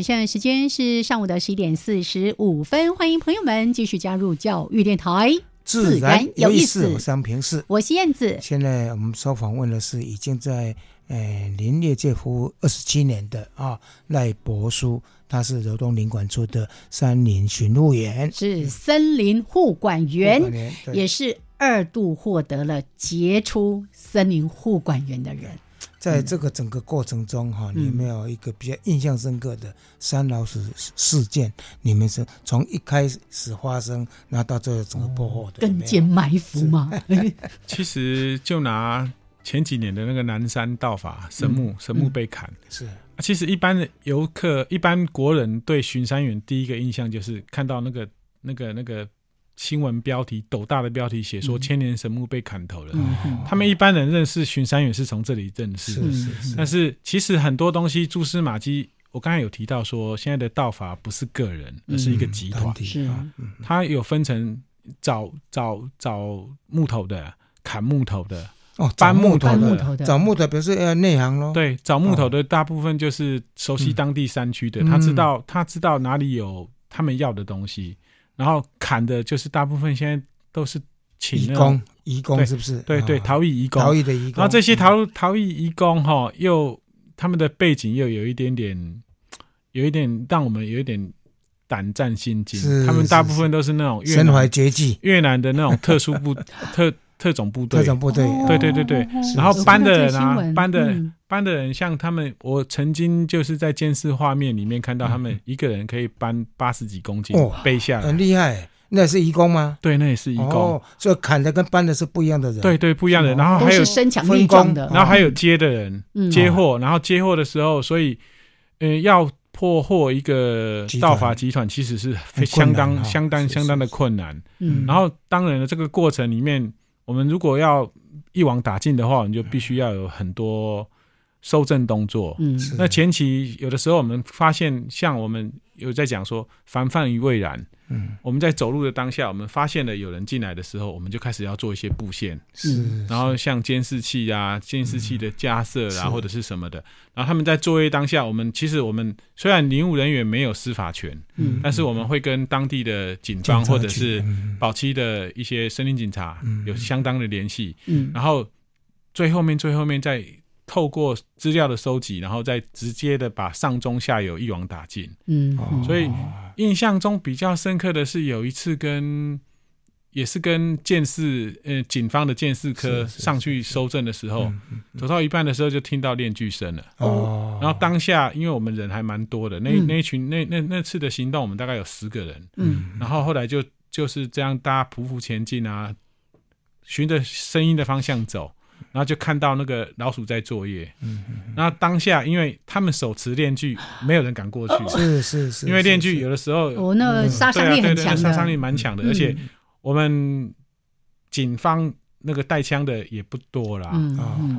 好，现在时间是上午的十一点四十五分，欢迎朋友们继续加入教育电台，自然有意思。自然有意思我是杨平是。我是燕子。现在我们所访问的是已经在呃林业界服务二十七年的啊赖博书，他是柔东林管处的山林巡护员，是森林护管员，管员也是二度获得了杰出森林护管员的人。在这个整个过程中哈，嗯你有没有一个比较印象深刻的三老鼠事件？你们是从一开始发生，然后到最后整个破获的，有没有更见埋伏嘛？其实就拿前几年的那个南山道法神木，神木被砍。是啊其实一般的游客、一般国人对巡山员第一个印象就是看到那个、那个、那个新闻标题，斗大的标题写说千年神木被砍头了。他们一般人认识巡山员是从这里认识。的，是是是，但是其实很多东西蛛丝马迹，我刚才有提到说，现在的道法不是个人，而是一个集团。是。啊嗯。它有分成找找找木头的、砍木头的，哦，搬木头的，找木头的，表示要内行喽。对，找木头的大部分就是熟悉当地山区的，他知道他知道哪里有他们要的东西，然后砍的就是大部分现在都是请义那种工，义工对是不是？对对啊陶艺义工，逃逸的义工，然后这些嗯。陶陶艺义工哈，又他们的背景又有一点点，有一点让我们有一点胆战心惊。是。他们大部分都是那种越身怀南绝技，越南的那种特殊部特特种部队。特，种部队，哦对。对对对哦然后有搬的人啊搬的嗯。搬的人像他们，我曾经就是在监视画面里面看到他们一个人可以搬八十几公斤哇背下来。很，厉害。那是义工吗？对，那也是义工。哦，，所以砍的跟搬的是不一样的人。对对，不一样的。哦都然后还有是身强力壮的，然后还有接的人、嗯。接货，然后接货的时候，所以呃要破获一个道法集团，其实是非相当相当相当的是。困难。嗯，然后当然了，这个过程里面，我们如果要一网打尽的话，我们就必须要有很多收证动作。嗯那前期有的时候我们发现，像我们有在讲说防范于未然，嗯，我们在走路的当下，我们发现了有人进来的时候，我们就开始要做一些布线。是，然后像监视器啊、监视器的架设啊，是。或者是什么的，然后他们在作业当下，我们其实我们虽然领务人员没有司法权，嗯。但是我们会跟当地的警方或者是嗯。保期的一些森林警察嗯。有相当的联系，嗯。然后最后面最后面再透过资料的收集，然后再直接的把上中下游一网打尽。嗯嗯。所以印象中比较深刻的是有一次跟也是跟建视呃警方的建视科上去搜证的时候，嗯嗯走到一半的时候就听到链锯声了。哦，然后当下因为我们人还蛮多的，那嗯。那一群那那那次的行动我们大概有十个人，嗯。然后后来就就是这样大家匍匐前进啊，循着声音的方向走。然后就看到那个老鼠在作业，嗯然后当下因为他们手持链锯，没有人敢过去，是是是，因为链锯有的时候哦，那个杀伤力很强的，杀伤力蛮强的，而且嗯我们警方那个带枪的也不多啦。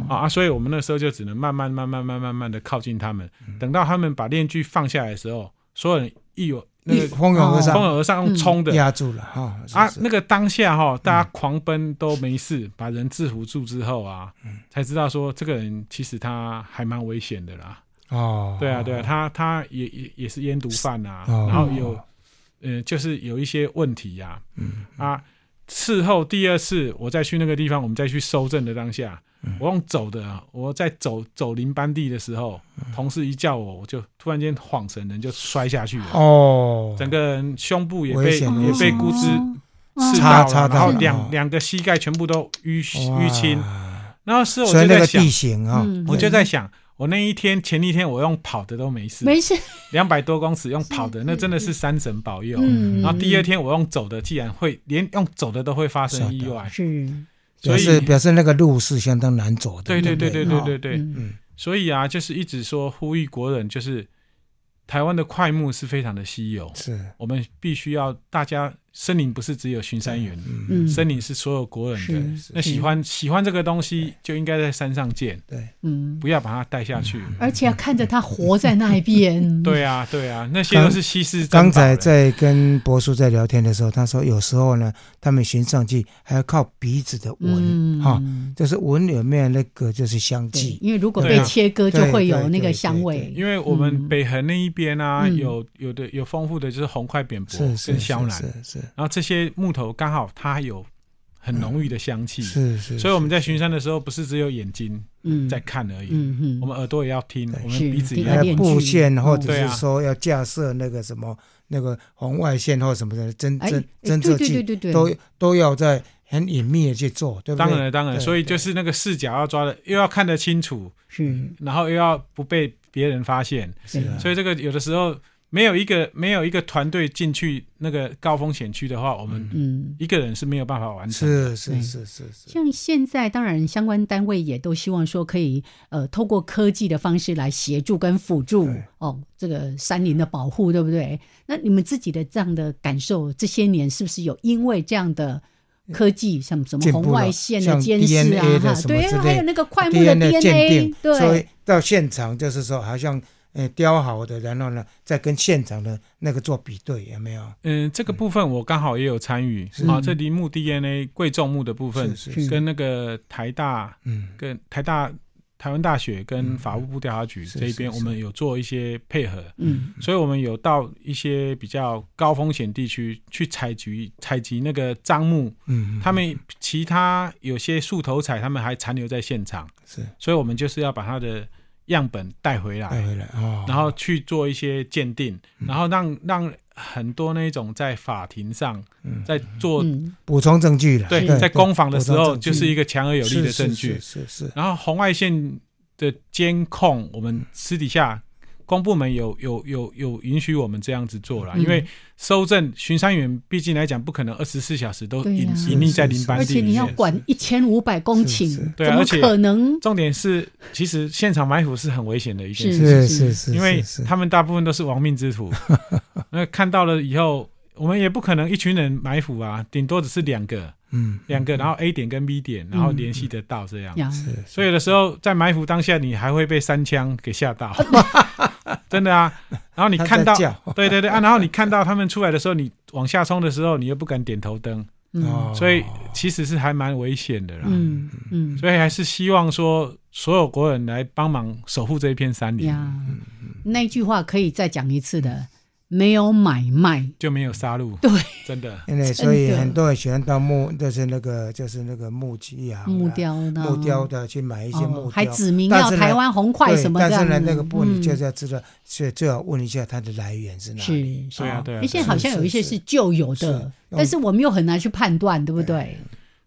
啊啊！所以我们那时候就只能慢慢、慢慢、慢慢、慢慢的靠近他们。等到他们把链锯放下来的时候，所有人一有那蜂拥而上蜂上，拥而上用冲的、压住了哈啊！那个当下哈，大家狂奔都没事，把人制服住之后啊，才知道说这个人其实他还蛮危险的啦。哦，对啊，对啊，他他也也也是烟毒贩啊，哦。然后有，呃，就是有一些问题呀、嗯。啊。事后第二次我再去那个地方，我们再去收证的当下，嗯。我用走的啊，我在走走林班地的时候，嗯。同事一叫我，我就突然间晃神，人就摔下去了，哦，整个人胸部也被也被估值哦。刺到了，插插到然后两两个膝盖全部都淤淤青，然后事后我就在想地，形啊，嗯。我就在想。我那一天前一天我用跑的都没事，没事，两百多公尺用跑的，那真的是山神保佑。嗯，然后第二天我用走的，既然会连用走的都会发生意外，是，所表示以表示那个路是相当难走的。对对对对对对对，嗯嗯。所以啊，就是一直说呼吁国人，就是台湾的快木是非常的稀有，是。我们必须要大家森林不是只有巡山员，嗯。森林是所有国人的。那喜欢喜欢这个东西，就应该在山上见，对，嗯，不要把它带下去。而且要看着它活在那一边，对啊，对啊，那些都是稀世珍宝刚才在跟博叔在聊天的时候，他说有时候呢，他们寻上去还要靠鼻子的闻嗯。哈，就是闻有没有那个就是香对气。因为如果被切割，就会有那个香味。因为我们嗯。北横那一边啊，嗯。有有的有丰富的就是红块扁柏是是是跟香楠，是是然后这些木头刚好它有很浓郁的香气，是是，所以我们在巡山的时候，不是只有眼睛嗯，在看而已，嗯嗯，我们耳朵也要听，我们鼻子也要布线，或者是说要架设那个什么那个红外线或什么的侦哎侦哎侦测器对对对对对。都都要在很隐秘的去做，对不对？当然，当然。所以就是那个视角要抓的，又要看得清楚，是。然后又要不被别人发现，是啊。所以这个有的时候没有一个没有一个团队进去那个高风险区的话，我们嗯。一个人是没有办法完成的。是是是是是，像现在，当然相关单位也都希望说可以，呃，透过科技的方式来协助跟辅助哦，这个山林的保护，对不对？那你们自己的这样的感受，这些年是不是有因为这样的科技，像什么红外线的像监视啊对还有那个快木的 DNA 鉴 DNA，定，所以，到现场就是说，好像呃雕好的，然后呢再跟现场的那个做比对，有没有？嗯，这个部分我刚好也有参与。啊，这林木 DNA 贵重木的部分，是是跟那个台大、嗯，跟台大、台湾大学跟法务部调查局这一边，我们有做一些配合，嗯。所以我们有到一些比较高风险地区去采集采集那个樟木，嗯，他们其他有些树头采，他们还残留在现场，是。所以我们就是要把它的样本带回来，带回来哦，然后去做一些鉴定，嗯。然后让让很多那种在法庭上嗯。在做嗯。补充证据的，对在攻防的时候，就是一个强而有力的是是证据。是是是，然后红外线的监控，我们私底下公部门有有有有允许我们这样子做了，嗯。因为收证巡山员毕竟来讲不可能二十四小时都隐隐匿在林班而且你要。管一千五百公顷，怎么对啊而且可能？重点是，其实现场埋伏是很危险的一件是事，是是是，因为他们大部分都是亡命之徒。那看到了以后，我们也不可能一群人埋伏啊，顶多只是两个，嗯两个，然后 A 点跟 B 点，然后联系得到这样。是。所以有的时候在埋伏当下，你还会被三枪给吓到，真的啊。然后你看到 对对对啊，然后你看到他们出来的时候，你往下冲的时候，你又不敢点头灯，所以其实是还蛮危险的啦。嗯嗯。所以还是希望说，所有国人来帮忙守护这一片山林，呀，那句话可以再讲一次的，没有买卖，就没有杀戮。对，真的。因为所以很多人喜欢到木，就是那个就是那个木器啊，木雕的。木雕的去买一些木哦，还，指明要台湾红块什么的。但是呢，那个部分你就是嗯要知道，所以最好问一下它的来源是哪是里。是对啊对啊而且好像有一些是旧有的，但是我们又很难去判断，对不对？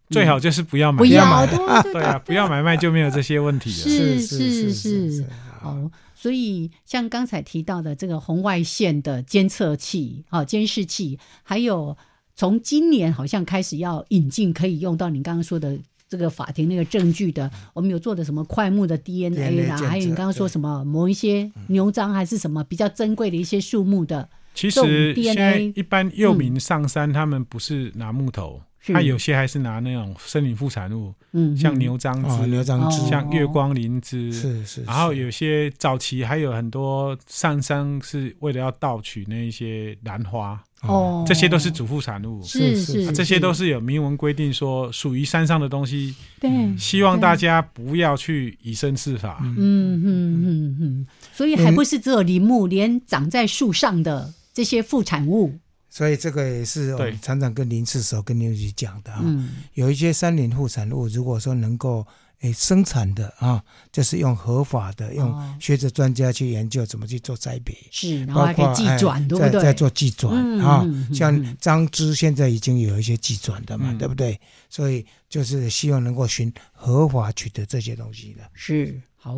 最好就是不要买，不要，要买对。啊，不要买卖就没有这些问题了。是。是是是，哦，所以像刚才提到的这个红外线的监测器、啊监视器，还有从今年好像开始要引进可以用到你刚刚说的这个法庭那个证据的，我们有做的什么快木的 DNA 啦还有你刚刚说什么某一些牛樟还是什么比较珍贵的一些树木的，其实 DNA 现在一般幼民上山，他们不是拿木头，是他有些还是拿那种森林副产物，嗯，像嗯。牛樟哦，枝，牛樟枝哦像月光灵芝。是是，然后有些早期还有很多上山是为了要盗取那一些兰花，哦，这些都是主副产物，是是是，啊这些都是有明文规定说属于山上的东西，对，希望大家不要去以身试法。嗯。嗯嗯嗯，所以还不是只有林木，连长在树上的这些副产物，所以这个也是我对们常常跟林次手跟刘局讲的啊。嗯有一些山林副产物，如果说能够诶生产的啊，就是用合法的，用哦学者专家去研究怎么去做栽培，是，然后还可以寄转，对不对？在在做寄转嗯啊像嗯张芝现在已经有一些寄转的嘛，嗯对不对？所以就是希望能够寻合法取得这些东西的。是好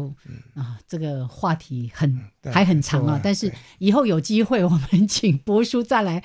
啊，这个话题很还很长啊，但是以后有机会我们请博叔再来。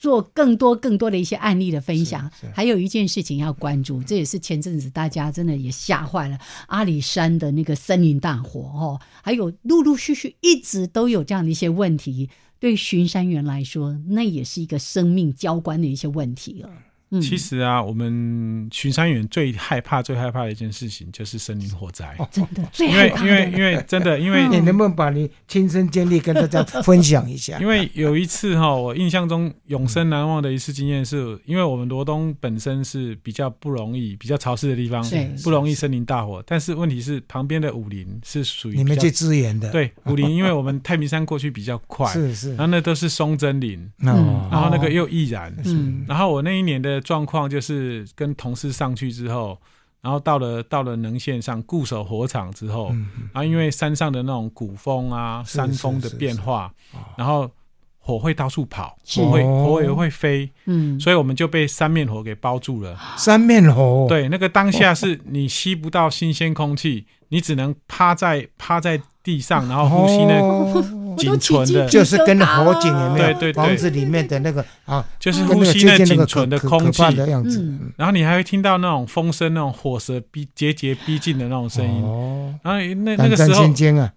做更多更多的一些案例的分享还有一件事情要关注，这也是前阵子大家真的也吓坏了，阿里山的那个森林大火哦，还有陆陆续续一直都有这样的一些问题，对巡山员来说，那也是一个生命交关的一些问题了。嗯，其实啊，我们巡山员最害怕、最害怕的一件事情就是森林火灾。真的最因害怕为因为因。为真的，因为嗯你能不能把你亲身经历跟大家分享一下？因为有一次哈，我印象中永生难忘的一次经验是，因为我们罗东本身是比较不容易、比较潮湿的地方对，不容易森林大火。但是问题是，旁边的武林是属于你们去支援的，，对武林，因为我们太平山过去比较快，是是然，后那都是松针林，嗯然后那个又易燃。嗯然后我那一年的状况就是跟同事上去之后，然后到了到了能线上固守火场之后，嗯然后因为山上的那种古风啊、是山风的变化，然后火会到处跑，是。火会哦火也会飞，嗯，所以我们就被三面火给包住了。三面火，，对，那个当下是你吸不到新鲜空气，你只能趴在趴在地上，然后呼吸那哦仅存的，就是跟火警有没有？对对对房子里面的那个啊，就是呼吸那仅存的空气。怕的样子。嗯然后你还会听到那种风声，那种火舌逼节节逼近的那种声音。哦，然后那那个时候！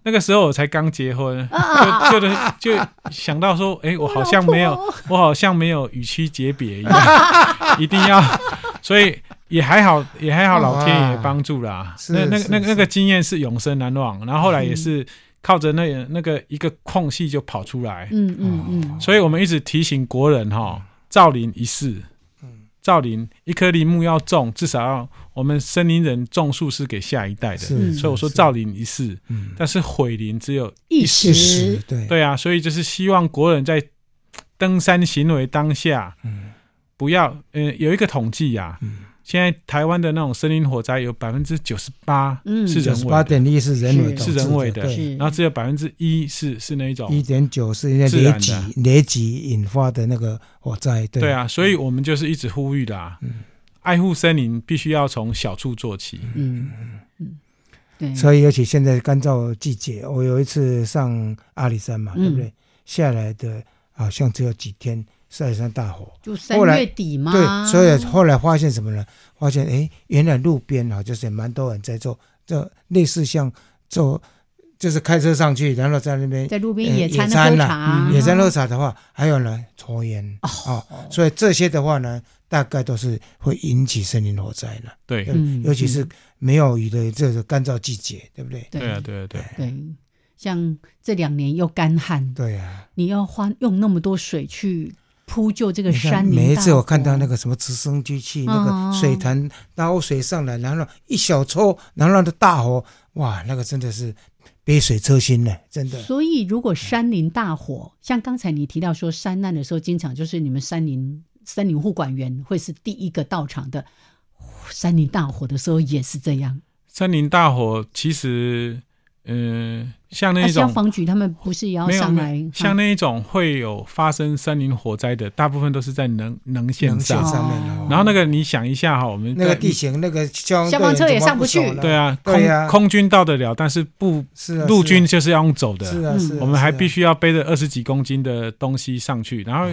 那个时候我才刚结婚，啊就就就想到说，哎，我好像没有，我好像没有与妻诀别一样，一定要，所以也还好，也还好，老天爷帮助啦。那那那个那个经验是永生难忘，然后后来也是靠着那那个一个空隙就跑出来，嗯嗯嗯，所以我们一直提醒国人哈，造林一世。造林一棵林木要种，至少要我们森林人种树是给下一代的，是，所以我说造林一世，嗯，但是毁林只有一时。对，对啊，所以就是希望国人在登山行为当下，嗯。不要，呃，有一个统计呀、嗯现在台湾的那种森林火灾有百分之九十八嗯。是人为的，八点一是人为是。人为的然后只有百分之一是是那一种一点九是因为自然的。雷击雷击引发的那个火灾，对。对，啊，所以我们就是一直呼吁的、啊，嗯。爱护森林必须要从小处做起。嗯嗯，对，所以尤其现在干燥季节，我有一次上阿里山嘛，嗯。对不对？下来的好像只有几天，晒山大火。就三月底嘛，对，所以后来发现什么呢？发现哎，原来路边啊，就是蛮多人在做，这类似像做，就是开车上去，然后在那边在路边呃野餐野餐啦喝茶，野餐喝茶的话，还有呢抽烟。哦，所以这些的话呢，大概都是会引起森林火灾的，对，嗯尤其是没有雨的这个干燥季节，对不对？对对啊，对啊，对像这两年又干旱，对呀、你要花用那么多水去铺就这个山林，每一次我看到那，个什么直升机去那哦个水潭捞水上来，然后一小抽，然后的大火，哇，那个真的是杯水车薪呢，真的。所以如果山林大火，像刚才你提到说山难的时候，经常就是你们山林森林护管员会是第一个到场的。山林大火的时候也是这样，山林大火其实，嗯、像那那一种消防局他们不是也要上来？像啊那一种会有发生森林火灾的，大部分都是在能能线上。面然后那个你想一下哈，我们那个地形，那个消消防车也上不去。对啊，空空军到得了，但是不陆军就是要用走啊的，嗯是啊是啊，我们还必须。要背着二十几公斤的东西上去。然后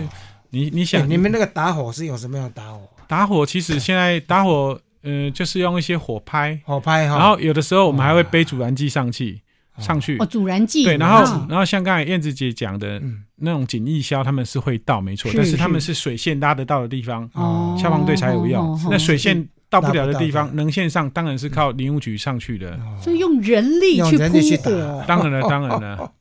你你想，哎你们那个打火是有什么样的打火？打火其实现在打火，呃，就是用一些火拍，火拍哈，然后有的时候我们还会背阻燃剂上去上去。哦，。阻燃剂。对，然后啊。然后像刚才燕子姐讲的嗯。那种警义消，他们是会到没错，但是他们是。是水线拉得到的地方，哦消防队才有用。那水线到不了的地方，能线上当然是靠林务局上去的。所以用人力去扑火，当然了，当然了。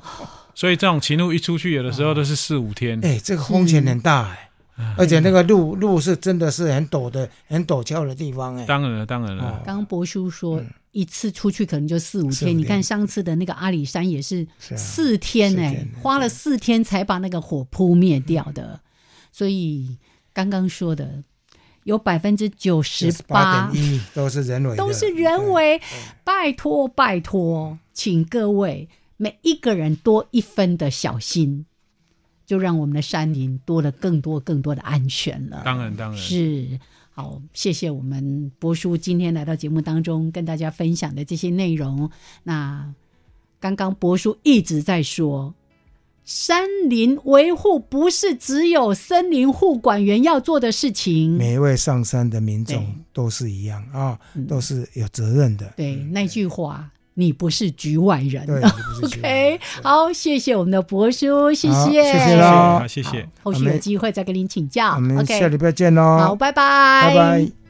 所以这种情路一出去，有的时候都是四五天。哎，这个风险很大哎，而且那个路路是真的是很陡的、很陡峭的地方哎。当然了，当然了。刚博叔说一次出去可能就四五天，你看上次的那个阿里山也是四天哎、花了四天才把那个火扑灭掉的。所以刚刚说的有百分之九十八都是人为，都是人为，拜托拜托，请各位每一个人多一分的小心，就让我们的山林多了更多更多的安全了。当然，当然。是好，谢谢我们博叔今天来到节目当中跟大家分享的这些内容。那刚刚博叔一直在说，山林维护不是只有森林护管员要做的事情。每一位上山的民众都是一样啊嗯，都是有责任的。对那句话，你不是局外人。OK，好，谢谢我们的博叔，谢谢，谢谢谢谢，喽好谢谢。后续有机会再跟您请教。我们 OK，下礼拜见喽，好，拜拜，拜拜。